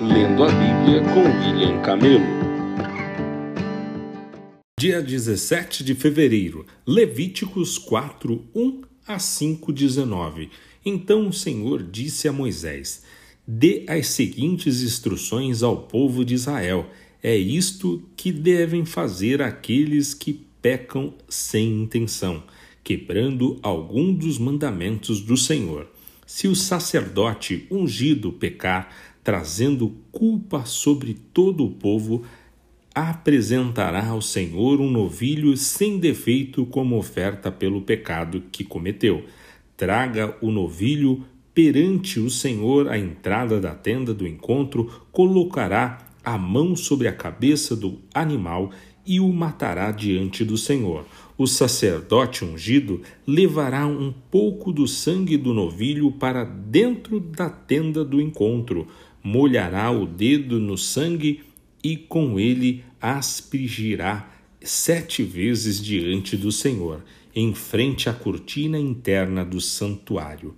Lendo a Bíblia com William Camelo. Dia 17 de fevereiro, Levíticos 4, 1 a 5, 19. Então o Senhor disse a Moisés: Dê as seguintes instruções ao povo de Israel. É isto que devem fazer aqueles que pecam sem intenção, quebrando algum dos mandamentos do Senhor. Se o sacerdote ungido pecar, trazendo culpa sobre todo o povo, apresentará ao Senhor um novilho sem defeito como oferta pelo pecado que cometeu. Traga o novilho perante o Senhor à entrada da tenda do encontro, colocará a mão sobre a cabeça do animal e o matará diante do Senhor. O sacerdote ungido levará um pouco do sangue do novilho para dentro da tenda do encontro, molhará o dedo no sangue e com ele aspergirá sete vezes diante do Senhor, em frente à cortina interna do santuário.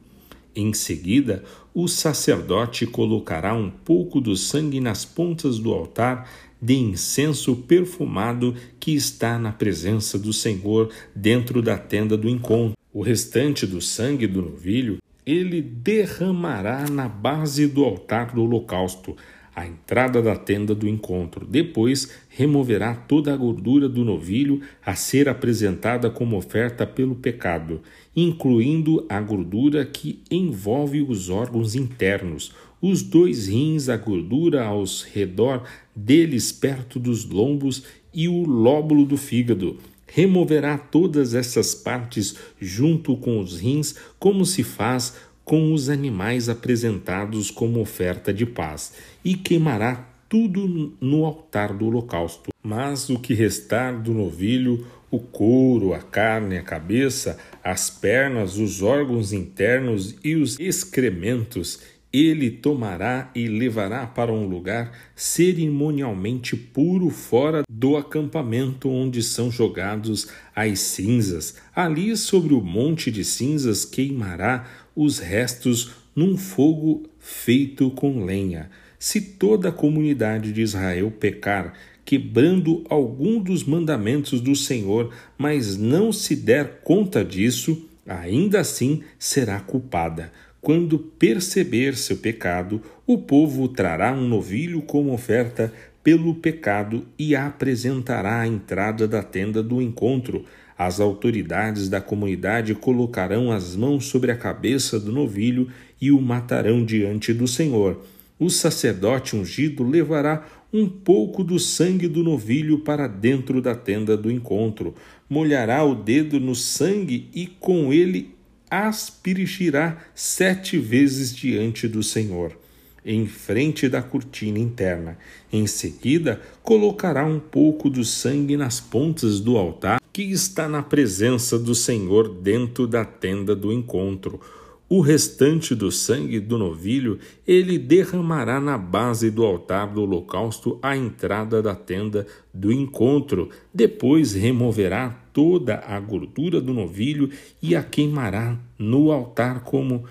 Em seguida, o sacerdote colocará um pouco do sangue nas pontas do altar de incenso perfumado que está na presença do Senhor dentro da tenda do encontro. O restante do sangue do novilho ele derramará na base do altar do holocausto, à entrada da tenda do encontro. Depois removerá toda a gordura do novilho a ser apresentada como oferta pelo pecado, incluindo a gordura que envolve os órgãos internos, os dois rins, a gordura ao redor deles perto dos lombos e o lóbulo do fígado. Removerá todas essas partes junto com os rins, como se faz com os animais apresentados como oferta de paz, e queimará tudo no altar do holocausto. Mas o que restar do novilho, o couro, a carne, a cabeça, as pernas, os órgãos internos e os excrementos, ele tomará e levará para um lugar cerimonialmente puro fora do acampamento onde são jogados as cinzas. Ali sobre o monte de cinzas queimará os restos num fogo feito com lenha. Se toda a comunidade de Israel pecar, quebrando algum dos mandamentos do Senhor, mas não se der conta disso, ainda assim será culpada. Quando perceber seu pecado, o povo trará um novilho como oferta pelo pecado e a apresentará à entrada da tenda do encontro. As autoridades da comunidade colocarão as mãos sobre a cabeça do novilho e o matarão diante do Senhor. O sacerdote ungido levará um pouco do sangue do novilho para dentro da tenda do encontro, molhará o dedo no sangue e com ele aspergirá sete vezes diante do Senhor em frente da cortina interna. Em seguida, colocará um pouco do sangue nas pontas do altar que está na presença do Senhor dentro da tenda do encontro. O restante do sangue do novilho ele derramará na base do altar do holocausto à entrada da tenda do encontro. Depois removerá toda a gordura do novilho e a queimará no altar como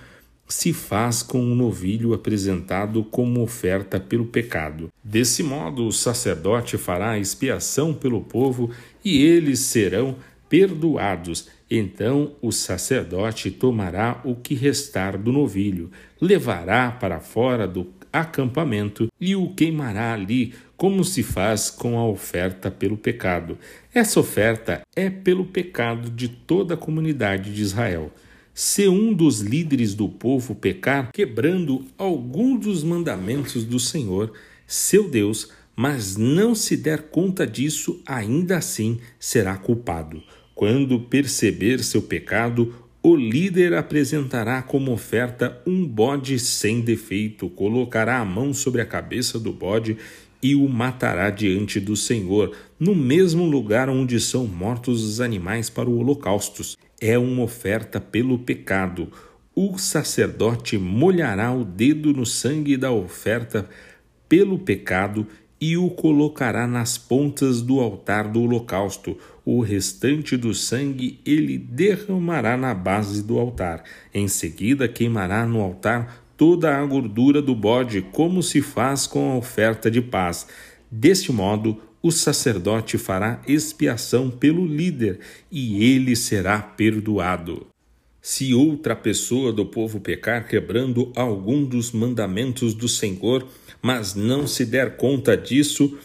se faz com um novilho apresentado como oferta pelo pecado. Desse modo, o sacerdote fará expiação pelo povo e eles serão perdoados. Então o sacerdote tomará o que restar do novilho, levará para fora do acampamento e o queimará ali, como se faz com a oferta pelo pecado. Essa oferta é pelo pecado de toda a comunidade de Israel. Se um dos líderes do povo pecar, quebrando algum dos mandamentos do Senhor, seu Deus, mas não se der conta disso, ainda assim será culpado. Quando perceber seu pecado, o líder apresentará como oferta um bode sem defeito, colocará a mão sobre a cabeça do bode e o matará diante do Senhor, no mesmo lugar onde são mortos os animais para o holocaustos é uma oferta pelo pecado. O sacerdote molhará o dedo no sangue da oferta pelo pecado e o colocará nas pontas do altar do holocausto. O restante do sangue ele derramará na base do altar. Em seguida, queimará no altar toda a gordura do bode, como se faz com a oferta de paz. Deste modo, o sacerdote fará expiação pelo líder e ele será perdoado. Se outra pessoa do povo pecar quebrando algum dos mandamentos do Senhor, mas não se der conta disso,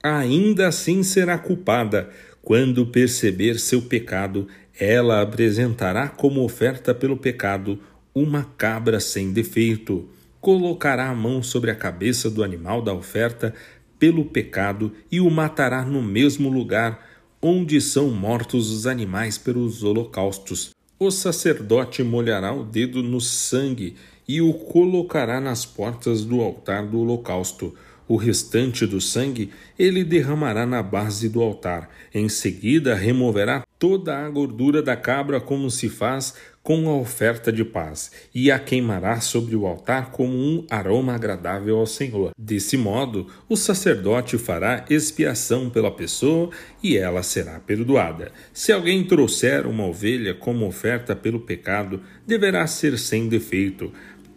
ainda assim será culpada. Quando perceber seu pecado, ela apresentará como oferta pelo pecado uma cabra sem defeito. Colocará a mão sobre a cabeça do animal da oferta pelo pecado e o matará no mesmo lugar onde são mortos os animais pelos holocaustos. O sacerdote molhará o dedo no sangue e o colocará nas portas do altar do holocausto. O restante do sangue ele derramará na base do altar. Em seguida, removerá toda a gordura da cabra, como se faz com a oferta de paz, e a queimará sobre o altar como um aroma agradável ao Senhor. Desse modo, o sacerdote fará expiação pela pessoa e ela será perdoada. Se alguém trouxer uma ovelha como oferta pelo pecado, deverá ser sem defeito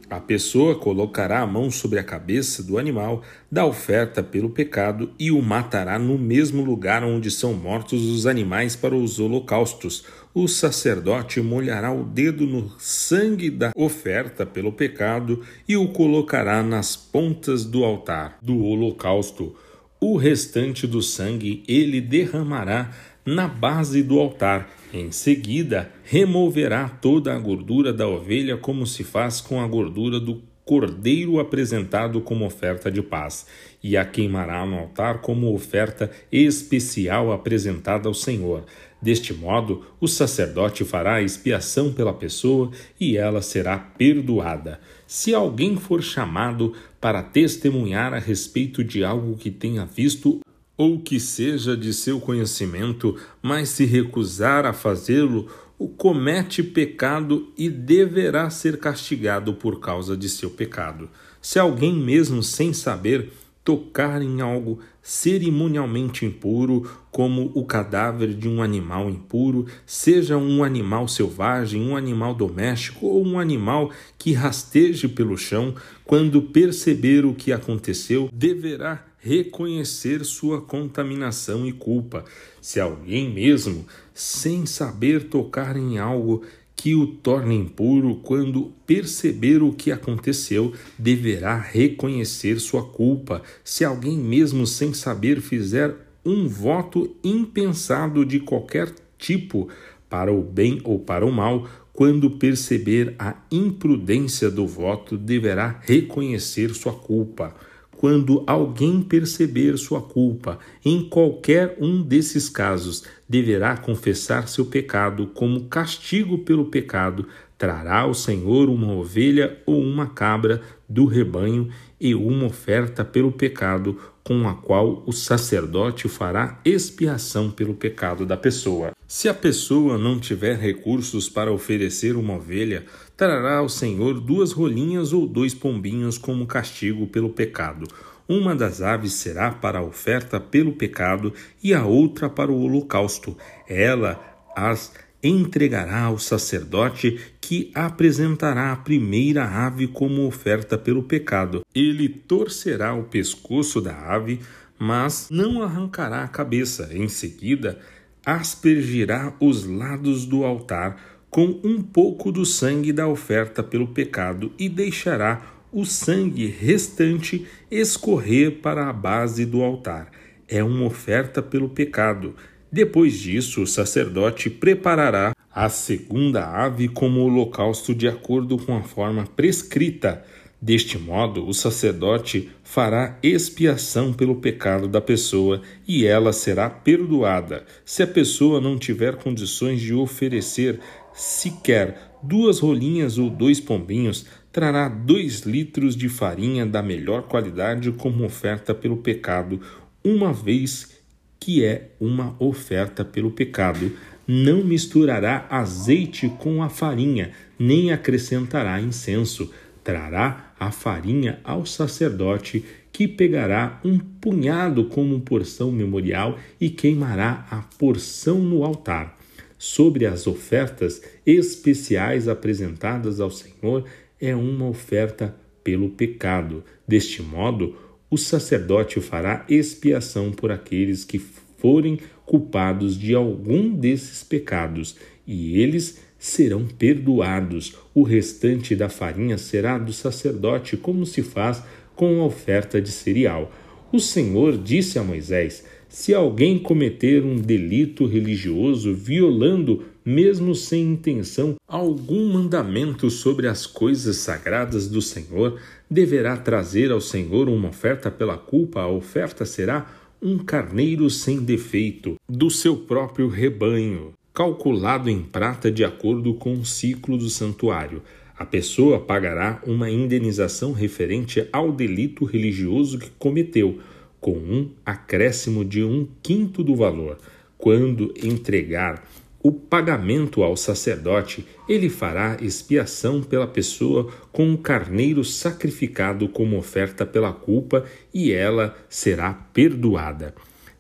a pessoa colocará a mão sobre a cabeça do animal da oferta pelo pecado e o matará no mesmo lugar onde são mortos os animais para os holocaustos. O sacerdote molhará o dedo no sangue da oferta pelo pecado e o colocará nas pontas do altar do holocausto. O restante do sangue ele derramará na base do altar. Em seguida, removerá toda a gordura da ovelha, como se faz com a gordura do cordeiro apresentado como oferta de paz, e a queimará no altar como oferta especial apresentada ao Senhor. Deste modo, o sacerdote fará expiação pela pessoa e ela será perdoada. Se alguém for chamado para testemunhar a respeito de algo que tenha visto ou que seja de seu conhecimento, mas se recusar a fazê-lo, o comete pecado e deverá ser castigado por causa de seu pecado. Se alguém mesmo sem saber tocar em algo cerimonialmente impuro, como o cadáver de um animal impuro, seja um animal selvagem, um animal doméstico ou um animal que rasteje pelo chão, quando perceber o que aconteceu, deverá reconhecer sua contaminação e culpa. Se alguém mesmo, sem saber tocar em algo que o torne impuro, quando perceber o que aconteceu, deverá reconhecer sua culpa. Se alguém mesmo sem saber fizer um voto impensado de qualquer tipo, para o bem ou para o mal, quando perceber a imprudência do voto, deverá reconhecer sua culpa quando alguém perceber sua culpa em qualquer um desses casos, deverá confessar seu pecado como castigo pelo pecado, trará ao Senhor uma ovelha ou uma cabra do rebanho e uma oferta pelo pecado, com a qual o sacerdote fará expiação pelo pecado da pessoa. Se a pessoa não tiver recursos para oferecer uma ovelha, trará ao Senhor duas rolinhas ou dois pombinhos como castigo pelo pecado. Uma das aves será para a oferta pelo pecado e a outra para o holocausto. Ela as entregará ao sacerdote que apresentará a primeira ave como oferta pelo pecado. Ele torcerá o pescoço da ave, mas não arrancará a cabeça. Em seguida, aspergirá os lados do altar com um pouco do sangue da oferta pelo pecado e deixará o sangue restante escorrer para a base do altar. É uma oferta pelo pecado. Depois disso, o sacerdote preparará a segunda ave como holocausto de acordo com a forma prescrita. Deste modo, o sacerdote fará expiação pelo pecado da pessoa e ela será perdoada. Se a pessoa não tiver condições de oferecer sequer duas rolinhas ou dois pombinhos, trará dois litros de farinha da melhor qualidade como oferta pelo pecado, uma vez que é uma oferta pelo pecado. Não misturará azeite com a farinha, nem acrescentará incenso. Trará a farinha ao sacerdote, que pegará um punhado como porção memorial e queimará a porção no altar sobre as ofertas especiais apresentadas ao Senhor é uma oferta pelo pecado. Deste modo, o sacerdote fará expiação por aqueles que forem culpados de algum desses pecados, e eles serão perdoados. O restante da farinha será do sacerdote, como se faz com a oferta de cereal. O Senhor disse a Moisés: Se alguém cometer um delito religioso violando, mesmo sem intenção, algum mandamento sobre as coisas sagradas do Senhor, deverá trazer ao Senhor uma oferta pela culpa. A oferta será um carneiro sem defeito, do seu próprio rebanho, calculado em prata de acordo com o ciclo do santuário. A pessoa pagará uma indenização referente ao delito religioso que cometeu, com um acréscimo de um quinto do valor. Quando entregar o pagamento ao sacerdote, ele fará expiação pela pessoa com um carneiro sacrificado como oferta pela culpa e ela será perdoada.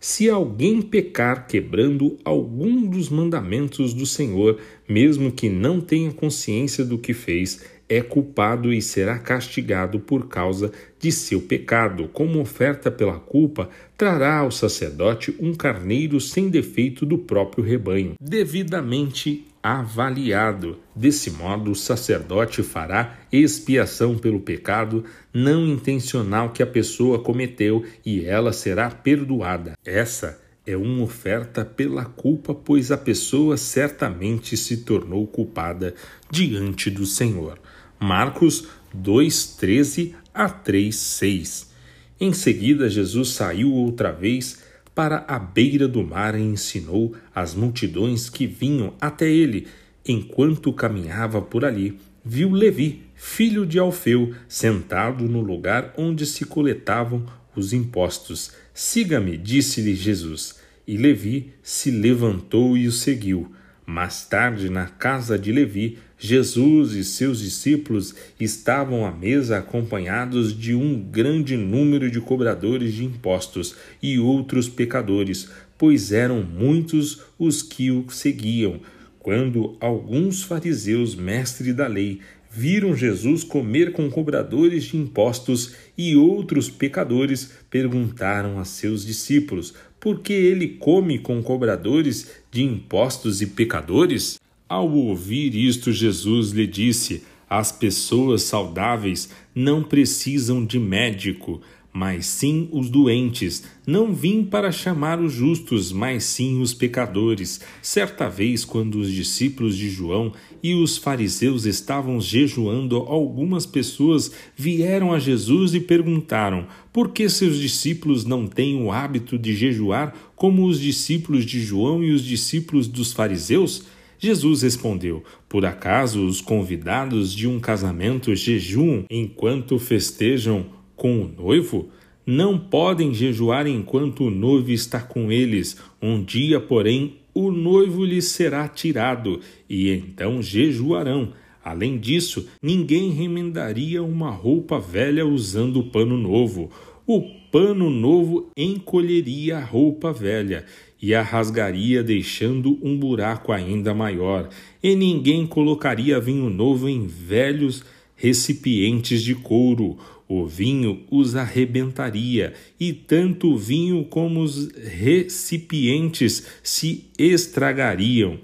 Se alguém pecar quebrando algum dos mandamentos do Senhor, mesmo que não tenha consciência do que fez, é culpado e será castigado por causa de seu pecado. Como oferta pela culpa, trará ao sacerdote um carneiro sem defeito do próprio rebanho, devidamente avaliado. Desse modo, o sacerdote fará expiação pelo pecado não intencional que a pessoa cometeu e ela será perdoada. Essa é uma oferta pela culpa, pois a pessoa certamente se tornou culpada diante do Senhor. Marcos 2:13 a 3:6. Em seguida, Jesus saiu outra vez para a beira do mar e ensinou as multidões que vinham até ele. Enquanto caminhava por ali, viu Levi, filho de Alfeu, sentado no lugar onde se coletavam os impostos. Siga-me, disse-lhe Jesus. E Levi se levantou e o seguiu. Mais tarde, na casa de Levi, Jesus e seus discípulos estavam à mesa acompanhados de um grande número de cobradores de impostos e outros pecadores, pois eram muitos os que o seguiam. Quando alguns fariseus, mestres da lei, viram Jesus comer com cobradores de impostos e outros pecadores, perguntaram a seus discípulos: por que ele come com cobradores de impostos e pecadores? Ao ouvir isto, Jesus lhe disse: As pessoas saudáveis não precisam de médico, mas sim os doentes. Não vim para chamar os justos, mas sim os pecadores. Certa vez, quando os discípulos de João e os fariseus estavam jejuando, algumas pessoas vieram a Jesus e perguntaram: Por que seus discípulos não têm o hábito de jejuar como os discípulos de João e os discípulos dos fariseus? Jesus respondeu: Por acaso os convidados de um casamento jejuam enquanto festejam com o noivo? Não podem jejuar enquanto o noivo está com eles. Um dia, porém, o noivo lhes será tirado, e então jejuarão. Além disso, ninguém remendaria uma roupa velha usando pano novo. O pano novo encolheria a roupa velha e a rasgaria, deixando um buraco ainda maior, e ninguém colocaria vinho novo em velhos recipientes de couro. O vinho os arrebentaria, e tanto o vinho como os recipientes se estragariam.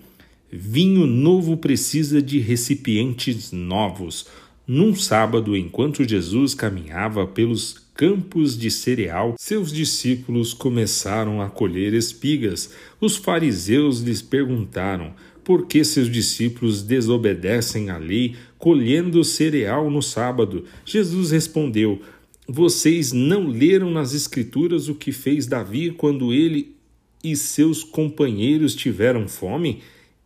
Vinho novo precisa de recipientes novos. Num sábado, enquanto Jesus caminhava pelos campos de cereal, seus discípulos começaram a colher espigas. Os fariseus lhes perguntaram: por que seus discípulos desobedecem à lei, colhendo cereal no sábado? Jesus respondeu: Vocês não leram nas Escrituras o que fez Davi quando ele e seus companheiros tiveram fome?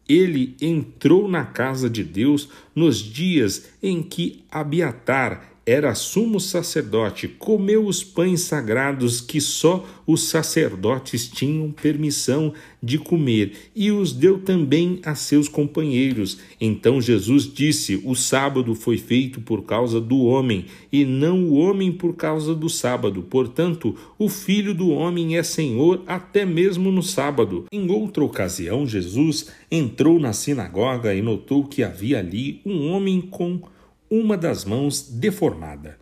Ele entrou na casa de Deus nos dias em que Abiatar era sumo sacerdote, comeu os pães sagrados que só os sacerdotes tinham permissão de comer e os deu também a seus companheiros. Então Jesus disse: O sábado foi feito por causa do homem e não o homem por causa do sábado. Portanto, o filho do homem é senhor até mesmo no sábado. Em outra ocasião, Jesus entrou na sinagoga e notou que havia ali um homem com uma das mãos deformada.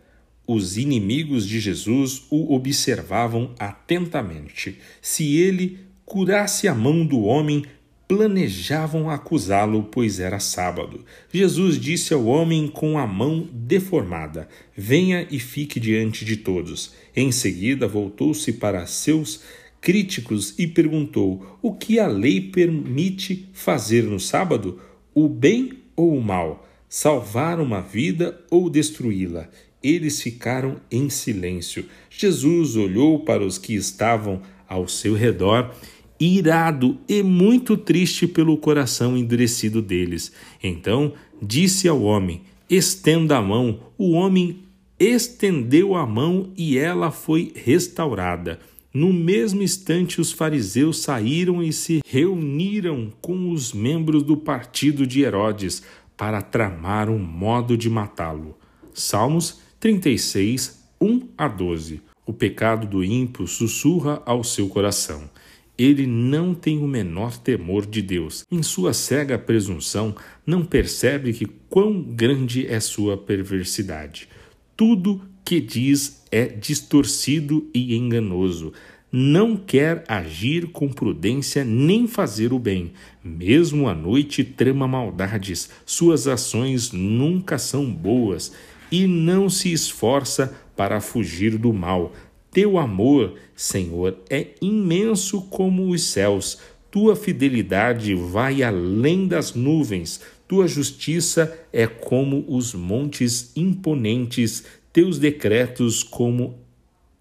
Os inimigos de Jesus o observavam atentamente. Se ele curasse a mão do homem, planejavam acusá-lo, pois era sábado. Jesus disse ao homem com a mão deformada: Venha e fique diante de todos. Em seguida, voltou-se para seus críticos e perguntou: O que a lei permite fazer no sábado? O bem ou o mal? Salvar uma vida ou destruí-la? Eles ficaram em silêncio. Jesus olhou para os que estavam ao seu redor irado e muito triste pelo coração endurecido deles. Então disse ao homem: Estenda a mão. O homem estendeu a mão e ela foi restaurada. No mesmo instante, os fariseus saíram e se reuniram com os membros do partido de Herodes para tramar um modo de matá-lo. Salmos 36, 1 a 12. O pecado do ímpio sussurra ao seu coração. Ele não tem o menor temor de Deus. Em sua cega presunção, não percebe que quão grande é sua perversidade. Tudo que diz é distorcido e enganoso. Não quer agir com prudência nem fazer o bem. Mesmo à noite trama maldades. Suas ações nunca são boas e não se esforça para fugir do mal teu amor, Senhor, é imenso como os céus. Tua fidelidade vai além das nuvens. Tua justiça é como os montes imponentes, teus decretos como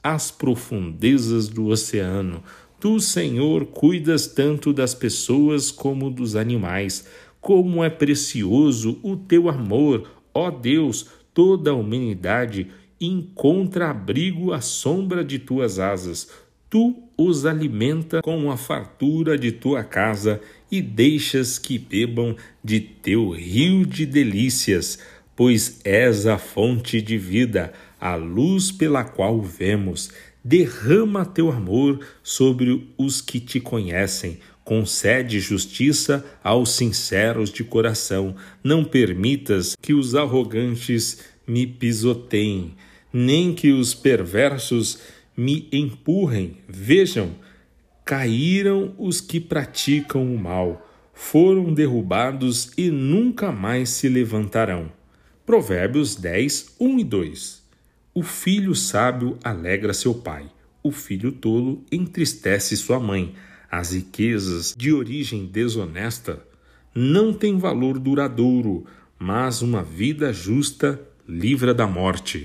as profundezas do oceano. Tu, Senhor, cuidas tanto das pessoas como dos animais. Como é precioso o teu amor, ó Deus, toda a humanidade encontra abrigo à sombra de tuas asas. Tu os alimenta com a fartura de tua casa e deixas que bebam de teu rio de delícias, pois és a fonte de vida, a luz pela qual vemos. Derrama teu amor sobre os que te conhecem. Concede justiça aos sinceros de coração. Não permitas que os arrogantes me pisoteiem nem que os perversos me empurrem. Vejam, caíram os que praticam o mal, foram derrubados e nunca mais se levantarão. Provérbios 10, 1 e 2. O filho sábio alegra seu pai, o filho tolo entristece sua mãe. As riquezas de origem desonesta não têm valor duradouro, mas uma vida justa livra da morte.